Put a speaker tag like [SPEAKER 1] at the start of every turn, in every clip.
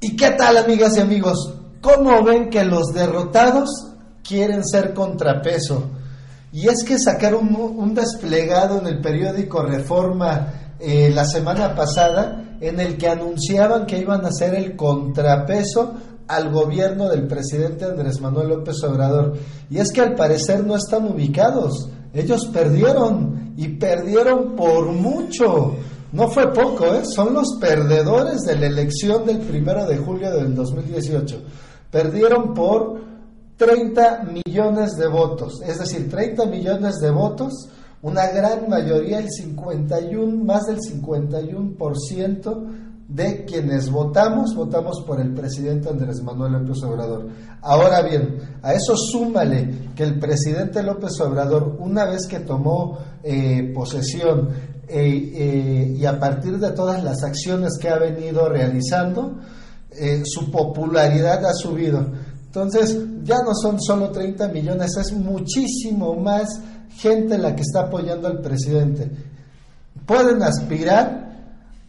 [SPEAKER 1] ¿Y qué tal, amigas y amigos? ¿Cómo ven que los derrotados quieren ser contrapeso? Y es que sacaron un, desplegado en el periódico Reforma eh, la semana pasada en el que anunciaban que iban a ser el contrapeso al gobierno del presidente Andrés Manuel López Obrador. Y es que al parecer no están ubicados. Ellos perdieron y perdieron por mucho. No fue poco, ¿eh? son los perdedores de la elección del primero de julio del 2018. Perdieron por 30 millones de votos, es decir, 30 millones de votos, una gran mayoría, el 51, más del 51% de quienes votamos, votamos por el presidente Andrés Manuel López Obrador. Ahora bien, a eso súmale que el presidente López Obrador, una vez que tomó eh, posesión eh, eh, y a partir de todas las acciones que ha venido realizando, su popularidad ha subido. Entonces, ya no son solo 30 millones, es muchísimo más gente la que está apoyando al presidente. Pueden aspirar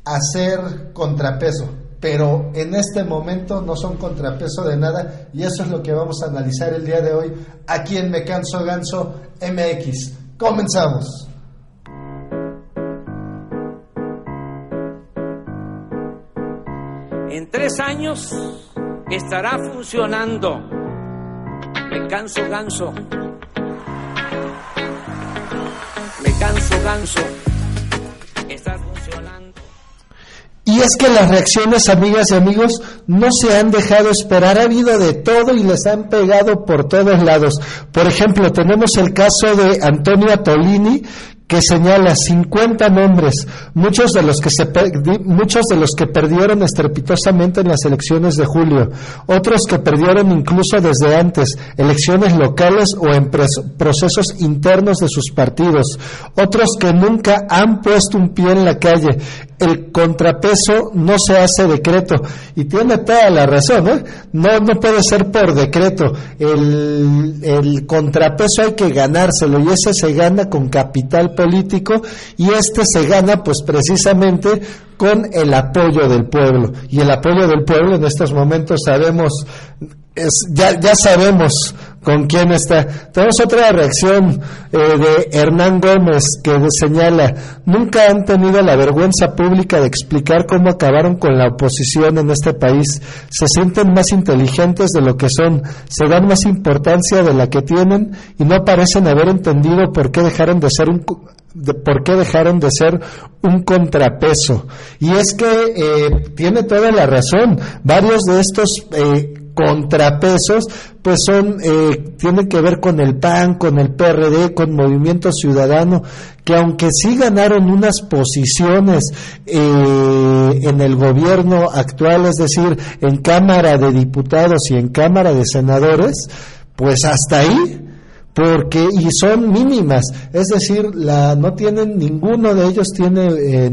[SPEAKER 1] a ser contrapeso, pero en este momento no son contrapeso de nada y eso es lo que vamos a analizar el día de hoy aquí en Me Canso Ganso MX. Comenzamos.
[SPEAKER 2] En tres años estará funcionando Me Canso Ganso. Me Canso Ganso.
[SPEAKER 1] Y es que las reacciones, amigas y amigos, no se han dejado esperar. Ha habido de todo y les han pegado por todos lados. Por ejemplo, tenemos el caso de Antonio Tolini, que señala 50 nombres, muchos de los que se muchos de los que perdieron estrepitosamente en las elecciones de julio, otros que perdieron incluso desde antes, elecciones locales o en procesos internos de sus partidos, otros que nunca han puesto un pie en la calle. El contrapeso no se hace decreto y tiene toda la razón, ¿eh? no no puede ser por decreto. El, el contrapeso hay que ganárselo y ese se gana con capital político y este se gana pues precisamente con el apoyo del pueblo. Y el apoyo del pueblo en estos momentos sabemos, ya, ya sabemos con quién está. Tenemos otra reacción eh, de Hernán Gómez que señala, nunca han tenido la vergüenza pública de explicar cómo acabaron con la oposición en este país. Se sienten más inteligentes de lo que son, se dan más importancia de la que tienen y no parecen haber entendido por qué dejaron de ser un por qué dejaron de ser un contrapeso. Y es que eh, tiene toda la razón. Varios de estos eh, contrapesos, pues son, eh, tienen que ver con el PAN, con el PRD, con Movimiento Ciudadano, que aunque sí ganaron unas posiciones en el gobierno actual, es decir, en Cámara de Diputados y en Cámara de Senadores, pues hasta ahí porque y son mínimas, es decir, la no tienen ninguno de ellos tiene eh,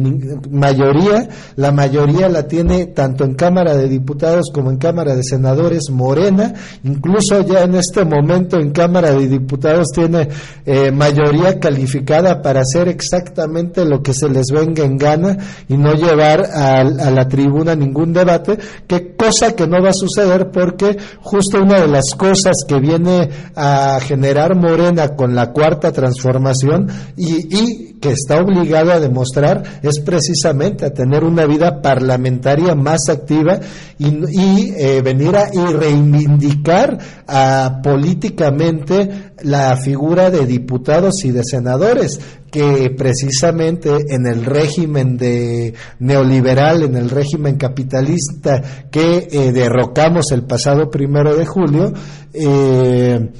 [SPEAKER 1] mayoría, la mayoría la tiene tanto en Cámara de Diputados como en Cámara de Senadores Morena, incluso ya en este momento en Cámara de Diputados tiene eh, mayoría calificada para hacer exactamente lo que se les venga en gana y no llevar a, a la tribuna ningún debate, que cosa que no va a suceder porque justo una de las cosas que viene a generar Morena con la cuarta transformación y, que está obligado a demostrar es precisamente a tener una vida parlamentaria más activa y, eh, venir a y reivindicar a, políticamente la figura de diputados y de senadores que precisamente en el régimen de neoliberal, en el régimen capitalista que eh, derrocamos el pasado primero de julio, eh,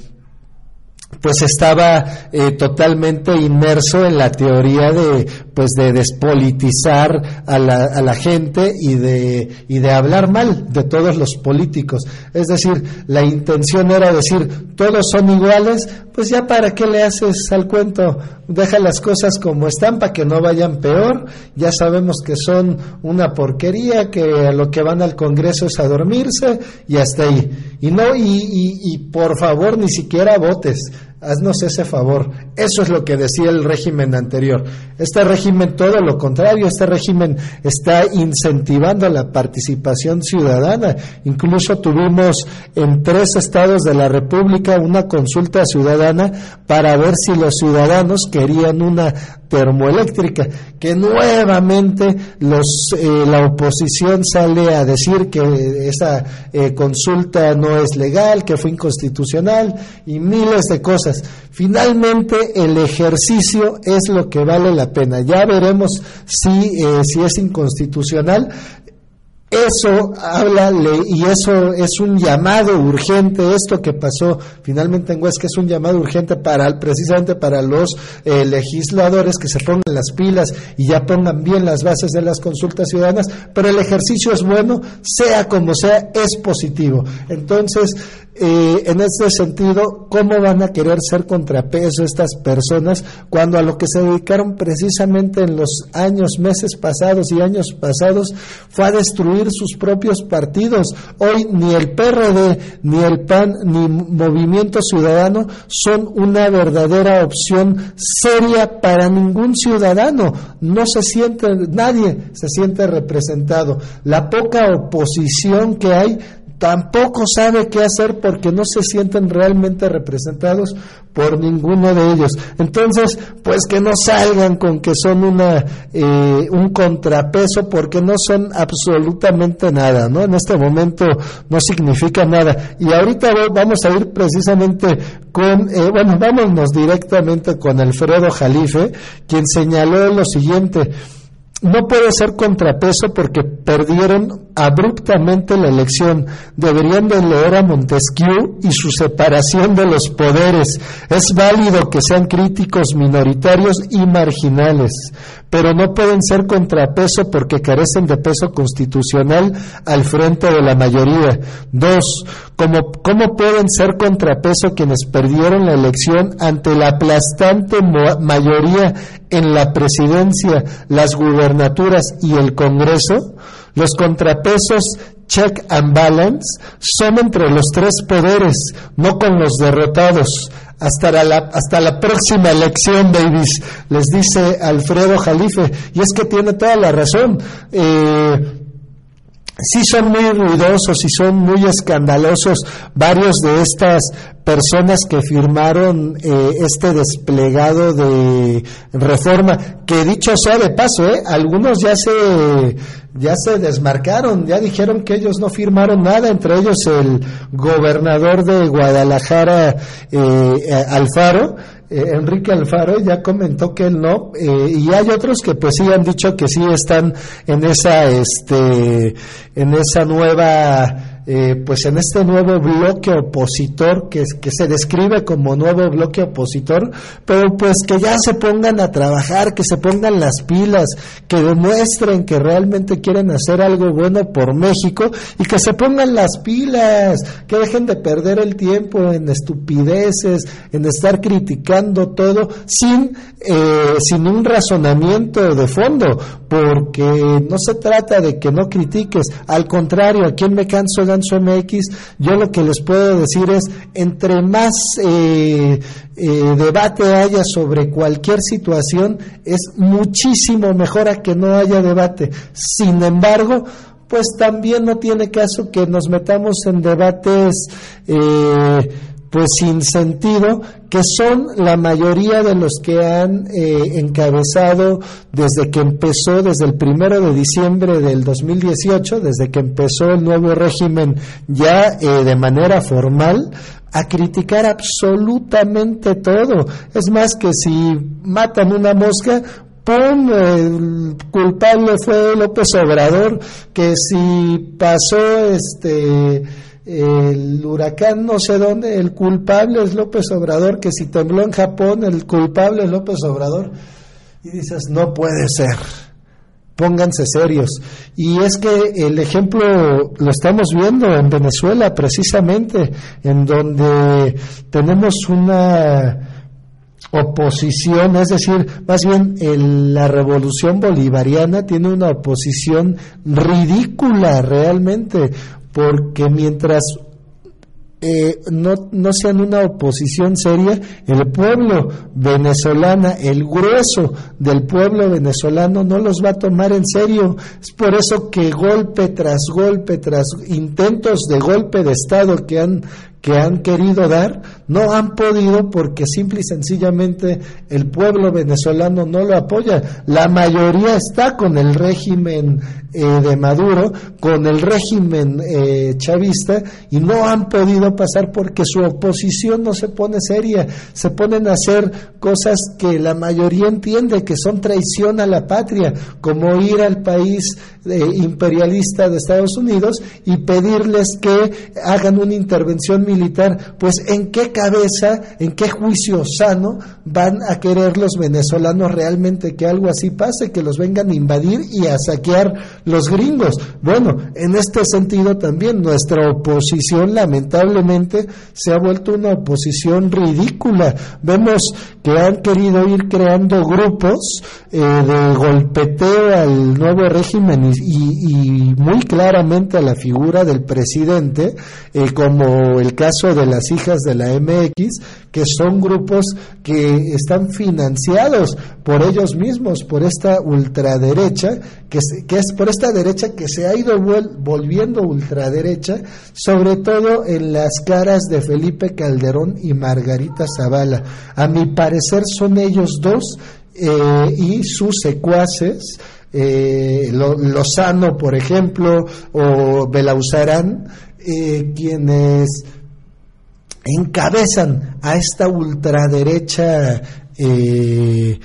[SPEAKER 1] pues estaba eh, totalmente inmerso en la teoría de pues de despolitizar a la, a la gente y de y de hablar mal de todos los políticos. Es decir la intención era decir todos son iguales pues ya para qué le haces al cuento. Deja las cosas como están para que no vayan peor. Ya sabemos que son una porquería que lo que van al Congreso es a dormirse y hasta ahí. Y no y por favor ni siquiera votes. Haznos ese favor. Eso es lo que decía el régimen anterior. Este régimen, todo lo contrario, este régimen está incentivando la participación ciudadana. Incluso tuvimos en tres estados de la República una consulta ciudadana para ver si los ciudadanos querían una termoeléctrica, que nuevamente los, eh, la oposición sale a decir que esa eh, consulta no es legal, que fue inconstitucional y miles de cosas. Finalmente, el ejercicio es lo que vale la pena. Ya veremos si, eh, si es inconstitucional. Eso habla y eso es un llamado urgente. Esto que pasó finalmente en Huesca es un llamado urgente para precisamente para los eh, legisladores que se pongan las pilas y ya pongan bien las bases de las consultas ciudadanas. Pero el ejercicio es bueno, sea como sea, es positivo. Entonces, eh, en este sentido, ¿cómo van a querer ser contrapeso estas personas cuando a lo que se dedicaron precisamente en los años, meses pasados y años pasados fue a destruir sus propios partidos? Hoy ni el PRD, ni el PAN, ni Movimiento Ciudadano son una verdadera opción seria para ningún ciudadano. No se siente, nadie se siente representado. La poca oposición que hay tampoco sabe qué hacer porque no se sienten realmente representados por ninguno de ellos. Entonces, pues que no salgan con que son una eh, un contrapeso porque no son absolutamente nada, ¿no? En este momento no significa nada. Y ahorita vamos a ir precisamente con, eh, bueno, vámonos directamente con Alfredo Jalife, quien señaló lo siguiente no puede ser contrapeso porque perdieron abruptamente la elección. Deberían de leer a Montesquieu y su separación de los poderes. Es válido que sean críticos minoritarios y marginales, pero no pueden ser contrapeso porque carecen de peso constitucional al frente de la mayoría. Dos, ¿cómo, cómo pueden ser contrapeso quienes perdieron la elección ante la aplastante mayoría en la presidencia, las gubernaturas y el Congreso? Los contrapesos check and balance son entre los tres poderes, no con los derrotados. Hasta la, hasta la próxima elección, Davis, les dice Alfredo Jalife. Y es que tiene toda la razón. Eh, sí son muy ruidosos y son muy escandalosos varios de estas personas que firmaron eh, este desplegado de reforma, que dicho sea de paso, eh, algunos ya se ya se desmarcaron, ya dijeron que ellos no firmaron nada, entre ellos el gobernador de Guadalajara, eh, Alfaro, eh, Enrique Alfaro ya comentó que él no, eh, y hay otros que pues sí han dicho que sí están en esa, este, en esa nueva eh, pues en este nuevo bloque opositor que, se describe como nuevo bloque opositor, pero pues que ya se pongan a trabajar, que se pongan las pilas, que demuestren que realmente quieren hacer algo bueno por México y que se pongan las pilas, que dejen de perder el tiempo en estupideces, en estar criticando todo sin, eh, sin un razonamiento de fondo, porque no se trata de que no critiques, al contrario, a quien me canso de MX, yo lo que les puedo decir es, entre más eh, eh, debate haya sobre cualquier situación, es muchísimo mejor a que no haya debate. Sin embargo, pues también no tiene caso que nos metamos en debates eh, pues sin sentido, que son la mayoría de los que han eh, encabezado desde que empezó, desde el primero de diciembre del 2018, desde que empezó el nuevo régimen ya eh, de manera formal, a criticar absolutamente todo. Es más que si matan una mosca, ¡pum! El culpable fue López Obrador, que si pasó este el huracán no sé dónde, el culpable es López Obrador, que si tembló en Japón, el culpable es López Obrador. Y dices, no puede ser, pónganse serios. Y es que el ejemplo lo estamos viendo en Venezuela precisamente, en donde tenemos una oposición, es decir, más bien la revolución bolivariana tiene una oposición ridícula realmente, porque mientras eh, no, no sean una oposición seria, el pueblo venezolano, el grueso del pueblo venezolano no los va a tomar en serio. Es por eso que golpe tras golpe, tras intentos de golpe de Estado que han que han querido dar, no han podido porque simple y sencillamente el pueblo venezolano no lo apoya. La mayoría está con el régimen eh, de Maduro, con el régimen eh, chavista y no han podido pasar porque su oposición no se pone seria, se ponen a hacer cosas que la mayoría entiende que son traición a la patria, como ir al país eh, imperialista de Estados Unidos y pedirles que hagan una intervención militar, pues en qué cabeza, en qué juicio sano van a querer los venezolanos realmente que algo así pase, que los vengan a invadir y a saquear los gringos. Bueno, en este sentido también nuestra oposición lamentablemente se ha vuelto una oposición ridícula. Vemos que han querido ir creando grupos eh, de golpeteo al nuevo régimen y, muy claramente a la figura del presidente, eh, como el caso de las hijas de la MX, que son grupos que están financiados por ellos mismos, por esta ultraderecha, que, que es por esta derecha que se ha ido volviendo ultraderecha, sobre todo en las caras de Felipe Calderón y Margarita Zavala. A mi parecer son ellos dos eh, y sus secuaces, eh, Lozano, por ejemplo, o Belauzarán, eh, quienes encabezan a esta ultraderecha eh,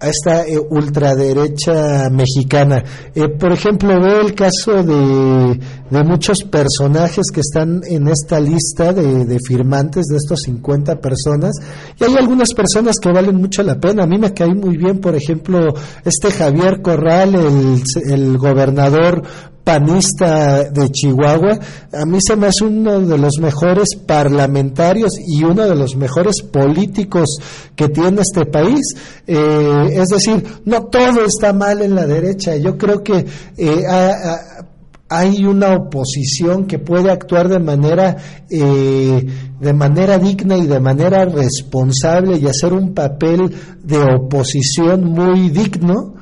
[SPEAKER 1] a esta eh, ultraderecha mexicana. Eh, por ejemplo, veo el caso de, muchos personajes que están en esta lista de, de, firmantes de estos 50 personas y hay algunas personas que valen mucho la pena. A mí me cae muy bien, por ejemplo, este Javier Corral, el, el gobernador panista de Chihuahua, a mí se me hace uno de los mejores parlamentarios y uno de los mejores políticos que tiene este país. Eh, es decir, no todo está mal en la derecha. Yo creo que eh, hay una oposición que puede actuar de manera eh, de manera digna y de manera responsable y hacer un papel de oposición muy digno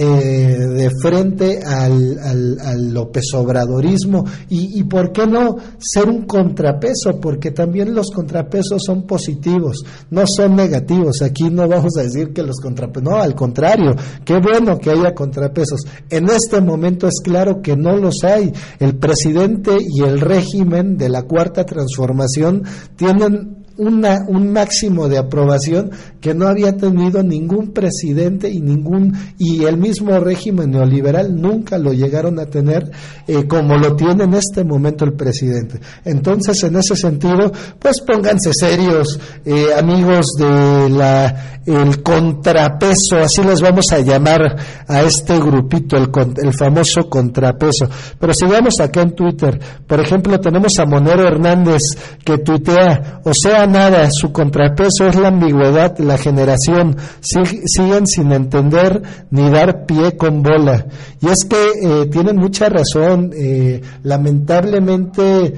[SPEAKER 1] eh, de frente al, al, López Obradorismo y, y, por qué no ser un contrapeso, porque también los contrapesos son positivos, no son negativos. Aquí no vamos a decir que los contrapesos, no, al contrario, qué bueno que haya contrapesos. En este momento es claro que no los hay. El presidente y el régimen de la cuarta transformación tienen una, un máximo de aprobación que no había tenido ningún presidente y ningún y el mismo régimen neoliberal nunca lo llegaron a tener eh, como lo tiene en este momento el presidente. Entonces, en ese sentido, pues pónganse serios, eh, amigos de la el contrapeso, así les vamos a llamar a este grupito, el, el famoso contrapeso. Pero sigamos acá en Twitter. Por ejemplo, tenemos a Monero Hernández que tuitea, o sea, nada, su contrapeso es la ambigüedad, la generación, siguen sin entender ni dar pie con bola. Y es que eh, tienen mucha razón, eh, lamentablemente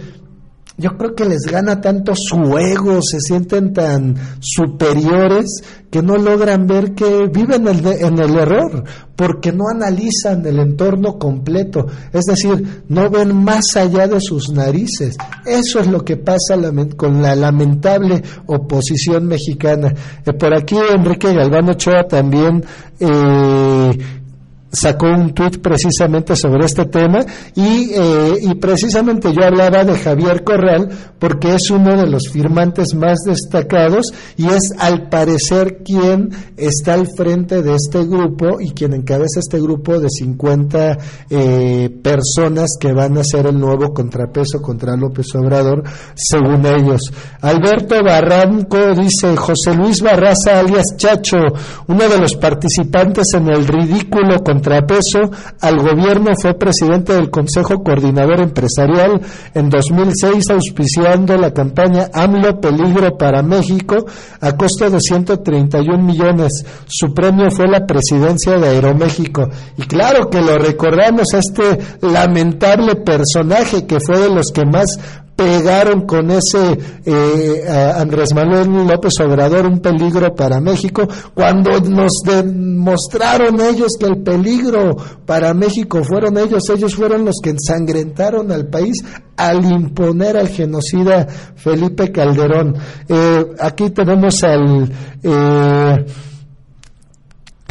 [SPEAKER 1] yo creo que les gana tanto su ego, se sienten tan superiores que no logran ver que viven en el error, porque no analizan el entorno completo, es decir, no ven más allá de sus narices. Eso es lo que pasa con la lamentable oposición mexicana. Eh, por aquí Enrique Galván Ochoa también eh, sacó un tuit precisamente sobre este tema y, eh, y, precisamente yo hablaba de Javier Corral porque es uno de los firmantes más destacados y es al parecer quien está al frente de este grupo y quien encabeza este grupo de 50 eh, personas que van a ser el nuevo contrapeso contra López Obrador según ellos. Alberto Barranco dice José Luis Barraza alias Chacho, uno de los participantes en el ridículo contrapeso al gobierno, fue presidente del Consejo Coordinador Empresarial en 2006, auspiciando la campaña AMLO Peligro para México a costo de 131 millones. Su premio fue la presidencia de Aeroméxico. Y claro que lo recordamos a este lamentable personaje que fue de los que más pegaron con ese eh, Andrés Manuel López Obrador un peligro para México, cuando nos demostraron ellos que el peligro para México fueron ellos, ellos fueron los que ensangrentaron al país al imponer al genocida Felipe Calderón. Eh, aquí tenemos al... Eh,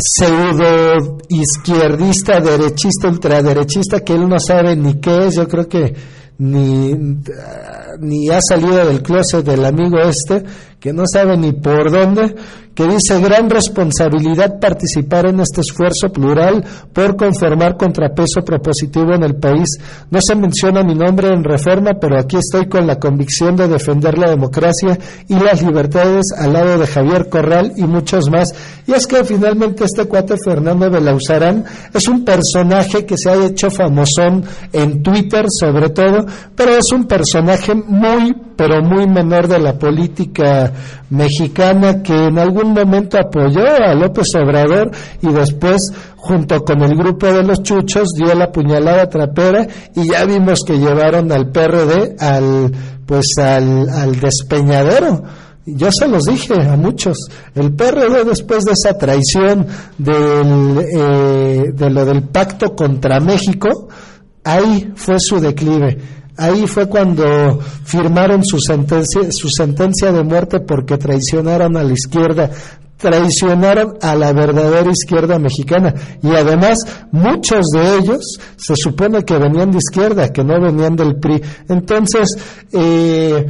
[SPEAKER 1] pseudo izquierdista, derechista, ultraderechista, que él no sabe ni qué es, yo creo que ni, ni ha salido del closet del amigo este, que no sabe ni por dónde, que dice gran responsabilidad participar en este esfuerzo plural por conformar contrapeso propositivo en el país. No se menciona mi nombre en reforma, pero aquí estoy con la convicción de defender la democracia y las libertades al lado de Javier Corral y muchos más. Y es que finalmente este cuate Fernando Belauzarán es un personaje que se ha hecho famosón en Twitter sobre todo, pero es un personaje muy, pero muy menor de la política mexicana que en algún momento apoyó a López Obrador y después junto con el grupo de los chuchos dio la puñalada trapera y ya vimos que llevaron al PRD al pues al, al despeñadero. Yo se los dije a muchos, el PRD después de esa traición del, eh, de lo del pacto contra México, ahí fue su declive Ahí fue cuando firmaron su sentencia, su sentencia de muerte porque traicionaron a la izquierda, traicionaron a la verdadera izquierda mexicana. Y además, muchos de ellos se supone que venían de izquierda, que no venían del PRI. Entonces, eh,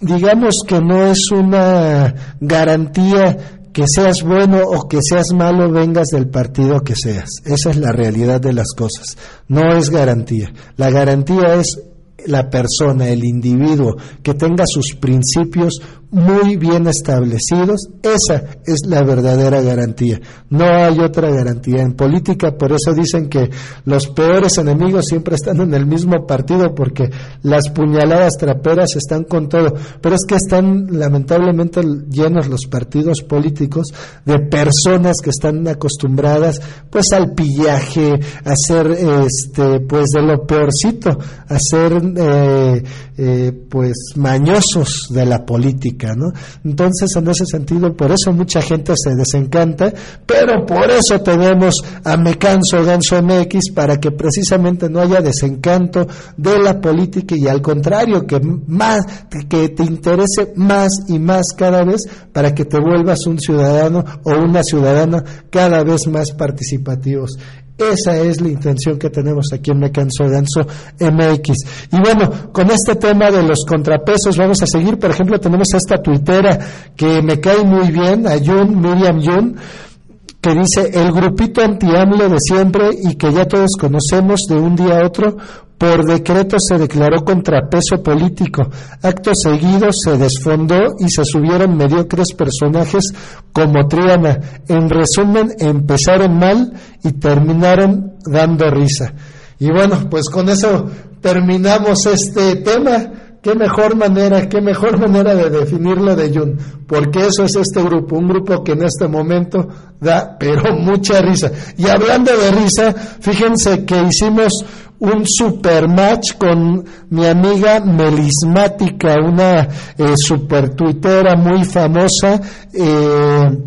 [SPEAKER 1] digamos que no es una garantía que seas bueno o que seas malo, vengas del partido que seas. Esa es la realidad de las cosas. No es garantía. La garantía es la persona, el individuo, que tenga sus principios muy bien establecidos, esa es la verdadera garantía. No hay otra garantía. En política, por eso dicen que los peores enemigos siempre están en el mismo partido, porque las puñaladas traperas están con todo. Pero es que están lamentablemente llenos los partidos políticos de personas que están acostumbradas pues al pillaje, a ser este, pues de lo peorcito, a ser eh, eh, pues mañosos de la política, ¿no? Entonces, en ese sentido, por eso mucha gente se desencanta, pero por eso tenemos a Me Canso Ganso MX para que precisamente no haya desencanto de la política y al contrario, que más, que te interese más y más cada vez para que te vuelvas un ciudadano o una ciudadana cada vez más participativos. Esa es la intención que tenemos aquí en Me Canso MX. Y bueno, con este tema de los contrapesos vamos a seguir. Por ejemplo, tenemos esta tuitera que me cae muy bien, a Jun, Miriam Jun, que dice el grupito anti de siempre y que ya todos conocemos de un día a otro, por decreto se declaró contrapeso político. Acto seguido se desfondó y se subieron mediocres personajes como Triana. En resumen, empezaron mal y terminaron dando risa. Y bueno, pues con eso terminamos este tema qué mejor manera, qué mejor manera de definirlo de Jun, porque eso es este grupo, un grupo que en este momento da, pero mucha risa. Y hablando de risa, fíjense que hicimos un super match con mi amiga Melismática, una eh, super tuitera muy famosa. Eh,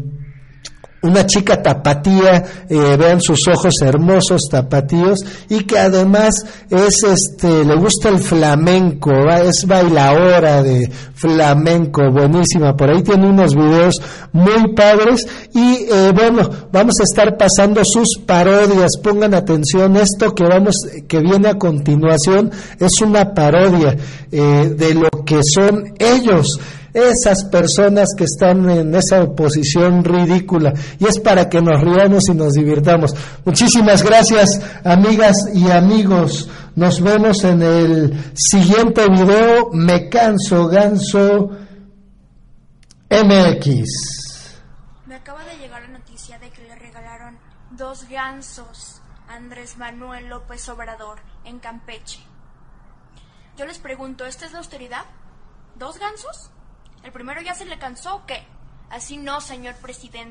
[SPEAKER 1] una chica tapatía, eh, vean sus ojos hermosos tapatíos y que además es este le gusta el flamenco, es bailadora de flamenco, buenísima, por ahí tiene unos videos muy padres y eh, bueno, vamos a estar pasando sus parodias, pongan atención, esto que vamos que viene a continuación es una parodia eh, de lo que son ellos esas personas que están en esa oposición ridícula. Y es para que nos riamos y nos divirtamos. Muchísimas gracias, amigas y amigos. Nos vemos en el siguiente video. Me canso, ganso MX.
[SPEAKER 3] Me acaba de llegar la noticia de que le regalaron dos gansos a Andrés Manuel López Obrador en Campeche. Yo les pregunto, ¿esta es la austeridad? ¿Dos gansos? ¿El primero ya se le cansó o qué? Así no, señor presidente.